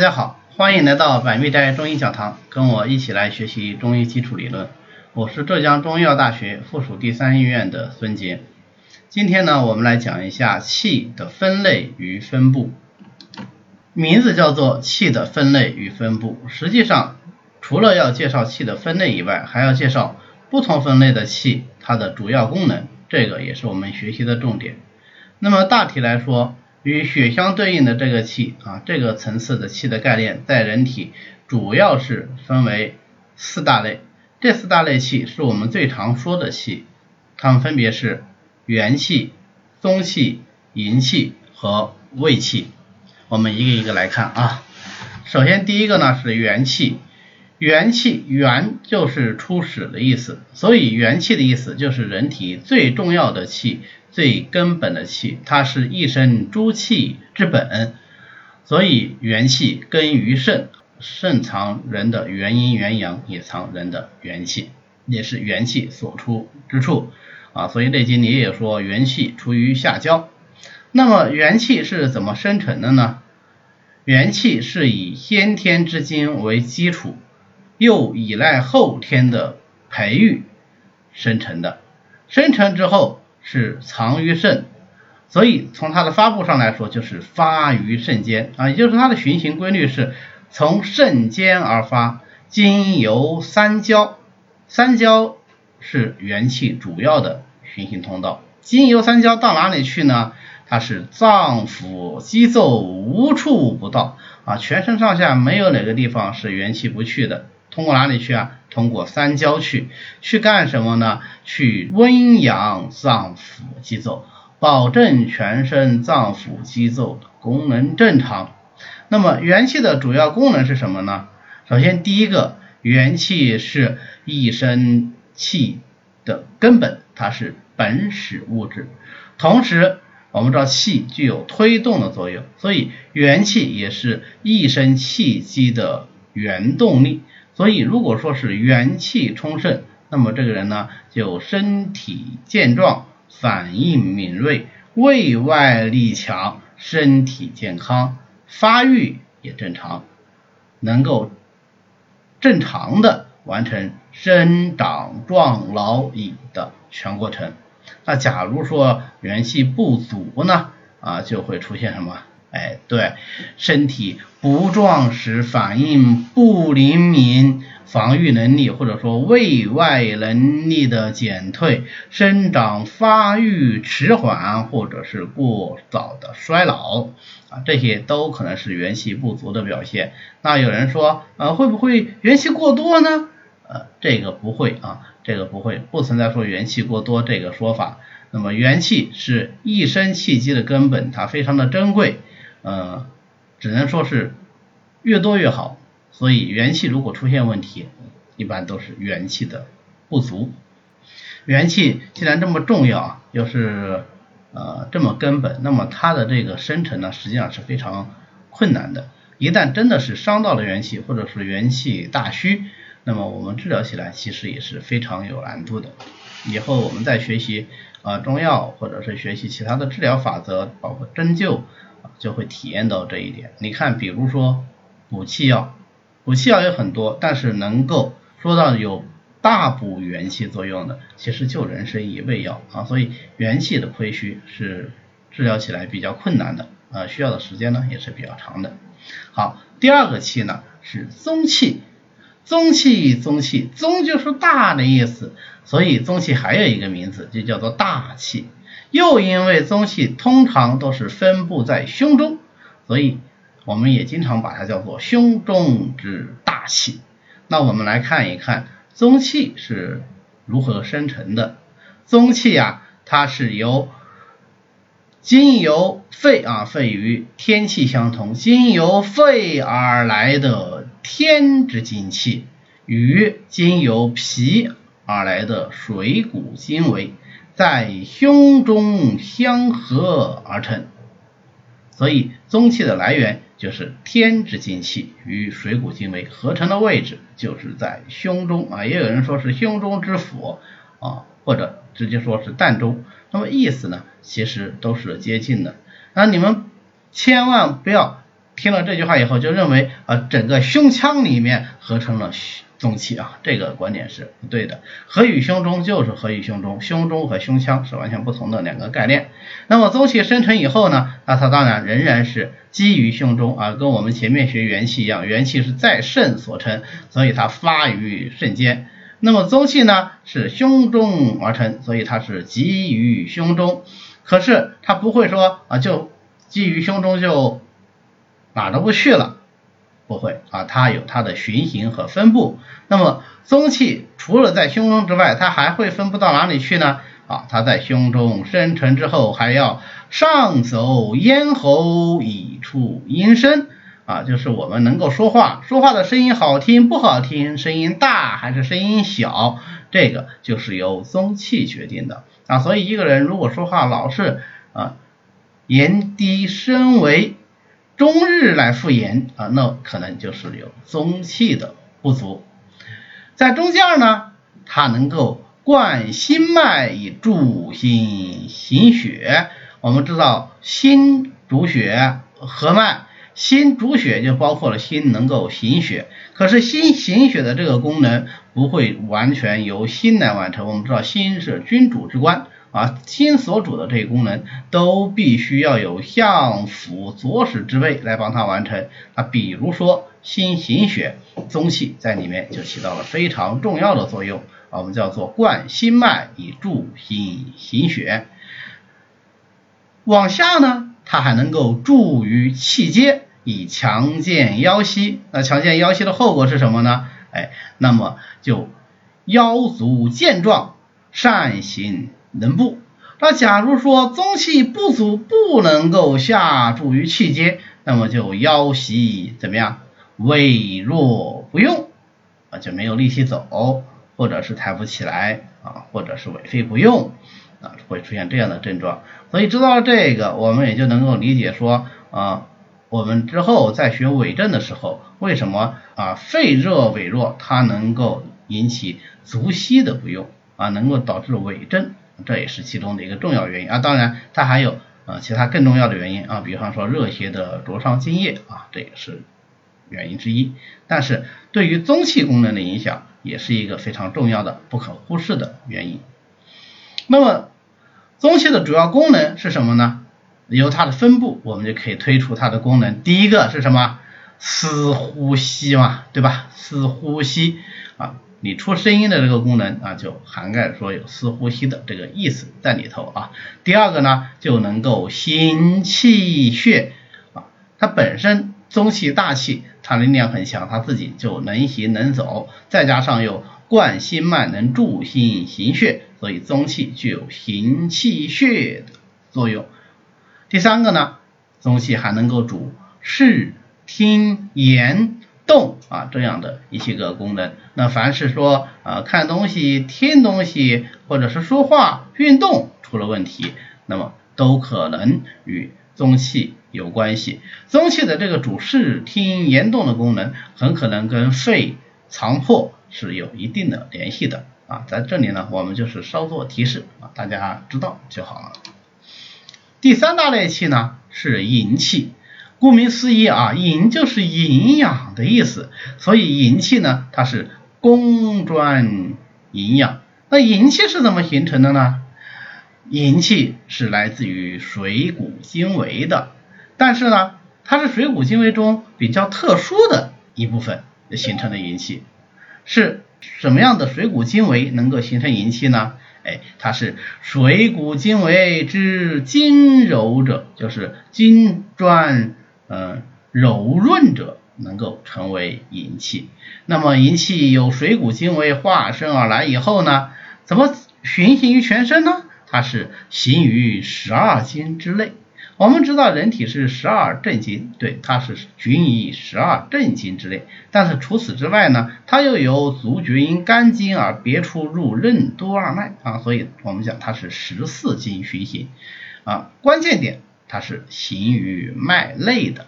大家好，欢迎来到百密斋中医讲堂，跟我一起来学习中医基础理论。我是浙江中医药大学附属第三医院的孙杰。今天呢，我们来讲一下气的分类与分布。名字叫做气的分类与分布，实际上除了要介绍气的分类以外，还要介绍不同分类的气它的主要功能，这个也是我们学习的重点。那么大体来说，与血相对应的这个气啊，这个层次的气的概念，在人体主要是分为四大类。这四大类气是我们最常说的气，它们分别是元气、宗气、营气和卫气。我们一个一个来看啊。首先第一个呢是元气，元气元就是初始的意思，所以元气的意思就是人体最重要的气。最根本的气，它是一身诸气之本，所以元气根于肾，肾藏人的元阴元阳，也藏人的元气，也是元气所出之处啊。所以《内经》里也说元气出于下焦。那么元气是怎么生成的呢？元气是以先天之精为基础，又依赖后天的培育生成的，生成之后。是藏于肾，所以从它的发布上来说，就是发于肾间啊，也就是它的循行规律是从肾间而发，经由三焦，三焦是元气主要的循行通道，经由三焦到哪里去呢？它是脏腑肌奏无处不到啊，全身上下没有哪个地方是元气不去的。通过哪里去啊？通过三焦去，去干什么呢？去温养脏腑肌奏，保证全身脏腑肌奏功能正常。那么元气的主要功能是什么呢？首先第一个，元气是一身气的根本，它是本始物质。同时，我们知道气具有推动的作用，所以元气也是一身气机的原动力。所以，如果说是元气充盛，那么这个人呢，就身体健壮，反应敏锐，胃外力强，身体健康，发育也正常，能够正常的完成生长壮老已的全过程。那假如说元气不足呢，啊，就会出现什么？哎，对，身体不壮实，反应不灵敏，防御能力或者说胃外能力的减退，生长发育迟缓，或者是过早的衰老啊，这些都可能是元气不足的表现。那有人说，呃，会不会元气过多呢？呃，这个不会啊，这个不会，不存在说元气过多这个说法。那么元气是一身气机的根本，它非常的珍贵。呃，只能说是越多越好，所以元气如果出现问题，一般都是元气的不足。元气既然这么重要，又是呃这么根本，那么它的这个生成呢，实际上是非常困难的。一旦真的是伤到了元气，或者是元气大虚，那么我们治疗起来其实也是非常有难度的。以后我们再学习呃中药，或者是学习其他的治疗法则，包括针灸。就会体验到这一点。你看，比如说补气药，补气药有很多，但是能够说到有大补元气作用的，其实就人参一味药啊。所以元气的亏虚是治疗起来比较困难的，啊，需要的时间呢也是比较长的。好，第二个气呢是宗气，宗气，宗气，宗就是大的意思，所以宗气还有一个名字，就叫做大气。又因为宗气通常都是分布在胸中，所以我们也经常把它叫做胸中之大气。那我们来看一看宗气是如何生成的。宗气啊，它是由经由肺啊，肺与天气相同，经由肺而来的天之精气，与经由脾而来的水谷精微。在胸中相合而成，所以宗气的来源就是天之精气与水谷精微合成的位置就是在胸中啊，也有人说是胸中之府啊，或者直接说是膻中，那么意思呢，其实都是接近的。那你们千万不要听了这句话以后就认为啊，整个胸腔里面合成了宗气啊，这个观点是不对的。合于胸中就是合于胸中，胸中和胸腔是完全不同的两个概念。那么宗气生成以后呢，那它当然仍然是基于胸中啊，跟我们前面学元气一样，元气是在肾所成，所以它发于肾间。那么宗气呢是胸中而成，所以它是基于胸中。可是它不会说啊，就基于胸中就。哪都不去了，不会啊，它有它的循行和分布。那么宗气除了在胸中之外，它还会分布到哪里去呢？啊，它在胸中生成之后，还要上走咽喉以出音声啊，就是我们能够说话，说话的声音好听不好听，声音大还是声音小，这个就是由宗气决定的啊。所以一个人如果说话老是啊言低声微。中日来复言啊，那可能就是有中气的不足。在中间呢，它能够贯心脉以助心行血。我们知道心主血，合脉，心主血就包括了心能够行血。可是心行血的这个功能不会完全由心来完成。我们知道心是君主之官。啊，心所主的这些功能都必须要有相辅佐使之位来帮它完成。啊，比如说心行血，宗气在里面就起到了非常重要的作用。我们叫做贯心脉以助心行血。往下呢，它还能够助于气结，以强健腰膝。那强健腰膝的后果是什么呢？哎，那么就腰足健壮，善行。能步，那假如说宗气不足，不能够下注于气阶，那么就腰膝怎么样？痿弱不用啊，就没有力气走，或者是抬不起来啊，或者是痿废不用啊，会出现这样的症状。所以知道了这个，我们也就能够理解说啊，我们之后在学痿症的时候，为什么啊肺热痿弱，它能够引起足膝的不用啊，能够导致痿症。这也是其中的一个重要原因啊，当然它还有呃其他更重要的原因啊，比方说热邪的灼伤津液啊，这也是原因之一。但是对于宗气功能的影响，也是一个非常重要的、不可忽视的原因。那么宗气的主要功能是什么呢？由它的分布，我们就可以推出它的功能。第一个是什么？司呼吸嘛，对吧？司呼吸啊。你出声音的这个功能啊，就涵盖说有司呼吸的这个意思在里头啊。第二个呢，就能够行气血啊，它本身中气大气，它力量很强，它自己就能行能走，再加上有贯心脉，能助心行血，所以中气具有行气血的作用。第三个呢，中气还能够主视听言。动啊，这样的一些个功能。那凡是说啊看东西、听东西，或者是说话、运动出了问题，那么都可能与宗气有关系。宗气的这个主视听言动的功能，很可能跟肺藏魄是有一定的联系的啊。在这里呢，我们就是稍作提示啊，大家知道就好了。第三大类气呢是营气。顾名思义啊，营就是营养的意思，所以营气呢，它是供专营养。那营气是怎么形成的呢？营气是来自于水谷精微的，但是呢，它是水谷精微中比较特殊的一部分形成的营气。是什么样的水谷精微能够形成营气呢？哎，它是水谷精微之筋柔者，就是筋专。嗯，柔润者能够成为营气。那么营气有水谷精微化身而来以后呢，怎么循行于全身呢？它是行于十二经之内。我们知道人体是十二正经，对，它是循于十二正经之内。但是除此之外呢，它又由足厥阴肝经而别出入任督二脉啊，所以我们讲它是十四经循行啊。关键点。它是行于脉内的，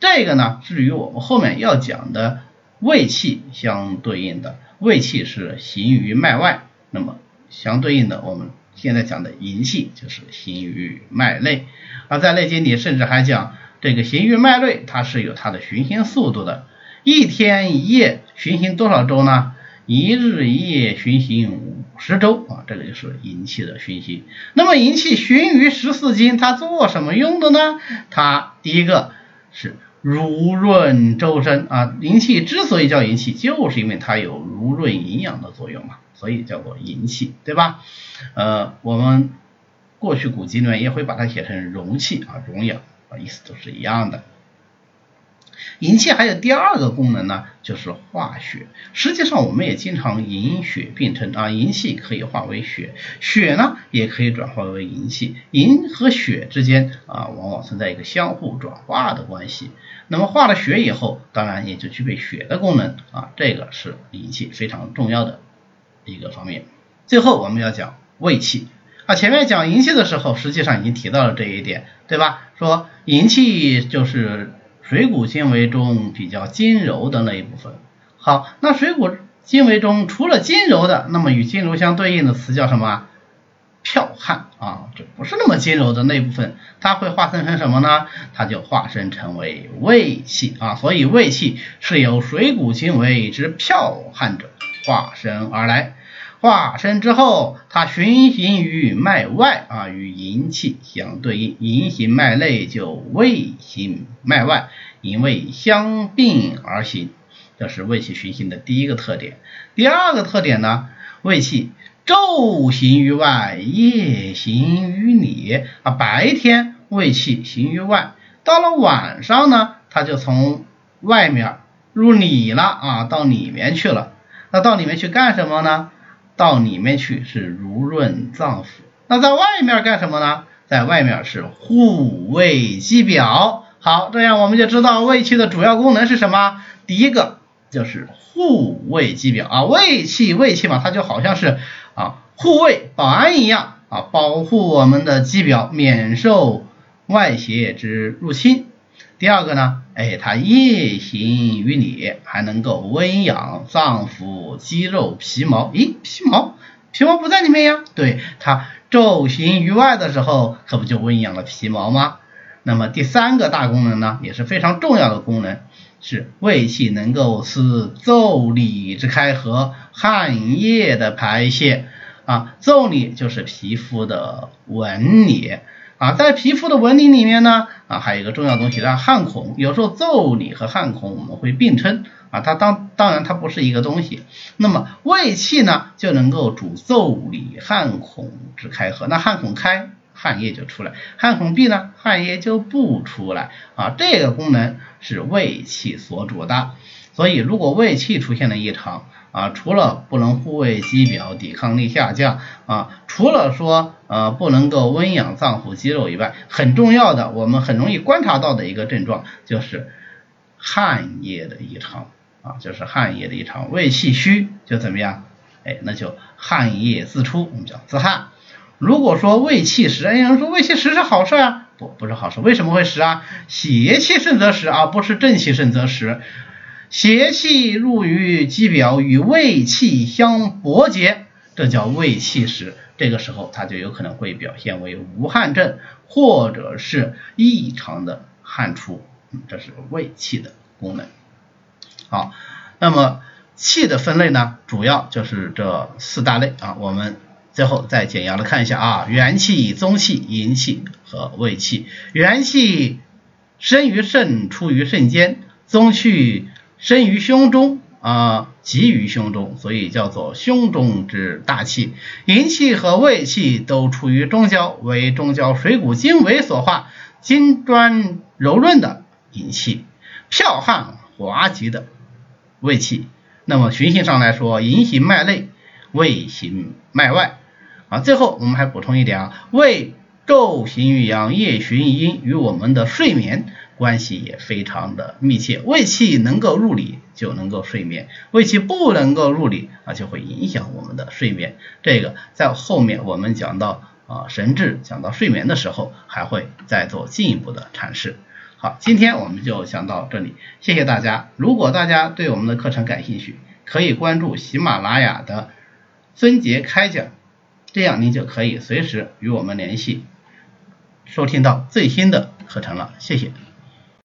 这个呢是与我们后面要讲的胃气相对应的，胃气是行于脉外，那么相对应的我们现在讲的营气就是行于脉内，而在《内经》里甚至还讲这个行于脉内，它是有它的循行速度的。一天一夜循行多少周呢？一日一夜循行五十周啊，这个就是银气的循行。那么银气循于十四经，它做什么用的呢？它第一个是濡润周身啊。银气之所以叫银气，就是因为它有濡润营养的作用嘛，所以叫做银气，对吧？呃，我们过去古籍里面也会把它写成容气啊，容养，意思都是一样的。银气还有第二个功能呢，就是化血。实际上，我们也经常银血并称啊，银气可以化为血，血呢也可以转化为银气。银和血之间啊，往往存在一个相互转化的关系。那么化了血以后，当然也就具备血的功能啊，这个是银气非常重要的一个方面。最后我们要讲胃气啊，前面讲银气的时候，实际上已经提到了这一点，对吧？说银气就是。水谷精微中比较筋柔的那一部分。好，那水谷精微中除了筋柔的，那么与筋柔相对应的词叫什么？剽悍啊，这不是那么筋柔的那部分，它会化身成什么呢？它就化身成为胃气啊。所以胃气是由水谷精微之剽悍者化身而来。化生之后，它循行于脉外啊，与营气相对应，营行脉内就胃行脉外，因胃相并而行，这是胃气循行的第一个特点。第二个特点呢，胃气昼行于外，夜行于里啊，白天胃气行于外，到了晚上呢，它就从外面入里了啊，到里面去了。那到里面去干什么呢？到里面去是濡润脏腑，那在外面干什么呢？在外面是护卫肌表。好，这样我们就知道胃气的主要功能是什么？第一个就是护卫肌表啊，胃气胃气嘛，它就好像是啊护卫保安一样啊，保护我们的肌表免受外邪之入侵。第二个呢，哎，它夜行于里，还能够温养脏腑、肌肉、皮毛。咦，皮毛？皮毛不在里面呀？对，它昼行于外的时候，可不就温养了皮毛吗？那么第三个大功能呢，也是非常重要的功能，是胃气能够使腠理之开合，汗液的排泄。啊，腠理就是皮肤的纹理。啊，在皮肤的纹理里面呢，啊，还有一个重要东西叫汗孔。有时候腠理和汗孔我们会并称，啊，它当当然它不是一个东西。那么胃气呢，就能够主腠理汗孔之开合。那汗孔开，汗液就出来；汗孔闭呢，汗液就不出来。啊，这个功能是胃气所主的。所以，如果胃气出现了异常，啊，除了不能护卫肌表，抵抗力下降啊，除了说呃不能够温养脏腑肌肉以外，很重要的，我们很容易观察到的一个症状就是汗液的异常啊，就是汗液的异常，胃气虚就怎么样？哎，那就汗液自出，我们叫自汗。如果说胃气实，哎，有人说胃气实是好事啊，不，不是好事，为什么会实啊？邪气盛则实啊，不是正气盛则实。邪气入于肌表，与胃气相搏结，这叫胃气实。这个时候，它就有可能会表现为无汗症，或者是异常的汗出。这是胃气的功能。好，那么气的分类呢，主要就是这四大类啊。我们最后再简要的看一下啊，元气、以宗气、营气和胃气。元气生于肾，出于肾间；宗气生于胸中啊，集于胸中，所以叫做胸中之大气。营气和胃气都处于中焦，为中焦水谷精微所化，金砖柔润的营气，剽悍滑急的胃气。那么循行上来说，营行脉内，胃行脉外。啊，最后我们还补充一点啊，胃昼行于阳，夜循于阴，与我们的睡眠。关系也非常的密切，胃气能够入里就能够睡眠，胃气不能够入里啊就会影响我们的睡眠。这个在后面我们讲到啊神志讲到睡眠的时候还会再做进一步的阐释。好，今天我们就讲到这里，谢谢大家。如果大家对我们的课程感兴趣，可以关注喜马拉雅的孙杰开讲，这样您就可以随时与我们联系，收听到最新的课程了。谢谢。